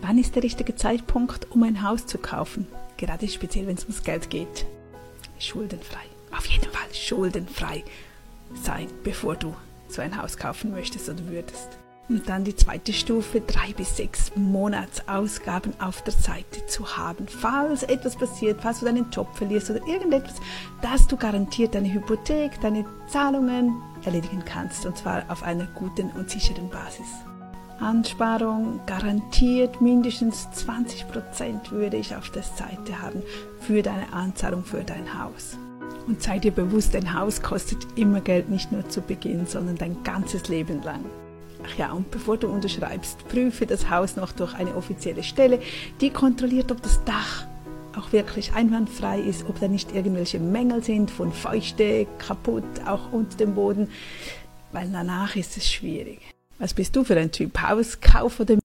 Wann ist der richtige Zeitpunkt, um ein Haus zu kaufen? Gerade speziell, wenn es ums Geld geht. Schuldenfrei. Auf jeden Fall schuldenfrei sein, bevor du so ein Haus kaufen möchtest oder würdest. Und dann die zweite Stufe, drei bis sechs Monatsausgaben auf der Seite zu haben. Falls etwas passiert, falls du deinen Job verlierst oder irgendetwas, dass du garantiert deine Hypothek, deine Zahlungen erledigen kannst. Und zwar auf einer guten und sicheren Basis. Ansparung garantiert mindestens 20% würde ich auf der Seite haben für deine Anzahlung für dein Haus. Und sei dir bewusst, ein Haus kostet immer Geld, nicht nur zu Beginn, sondern dein ganzes Leben lang. Ach ja, und bevor du unterschreibst, prüfe das Haus noch durch eine offizielle Stelle, die kontrolliert, ob das Dach auch wirklich einwandfrei ist, ob da nicht irgendwelche Mängel sind von Feuchte, kaputt, auch unter dem Boden, weil danach ist es schwierig. Was bist du für ein Typ? Hauskauf oder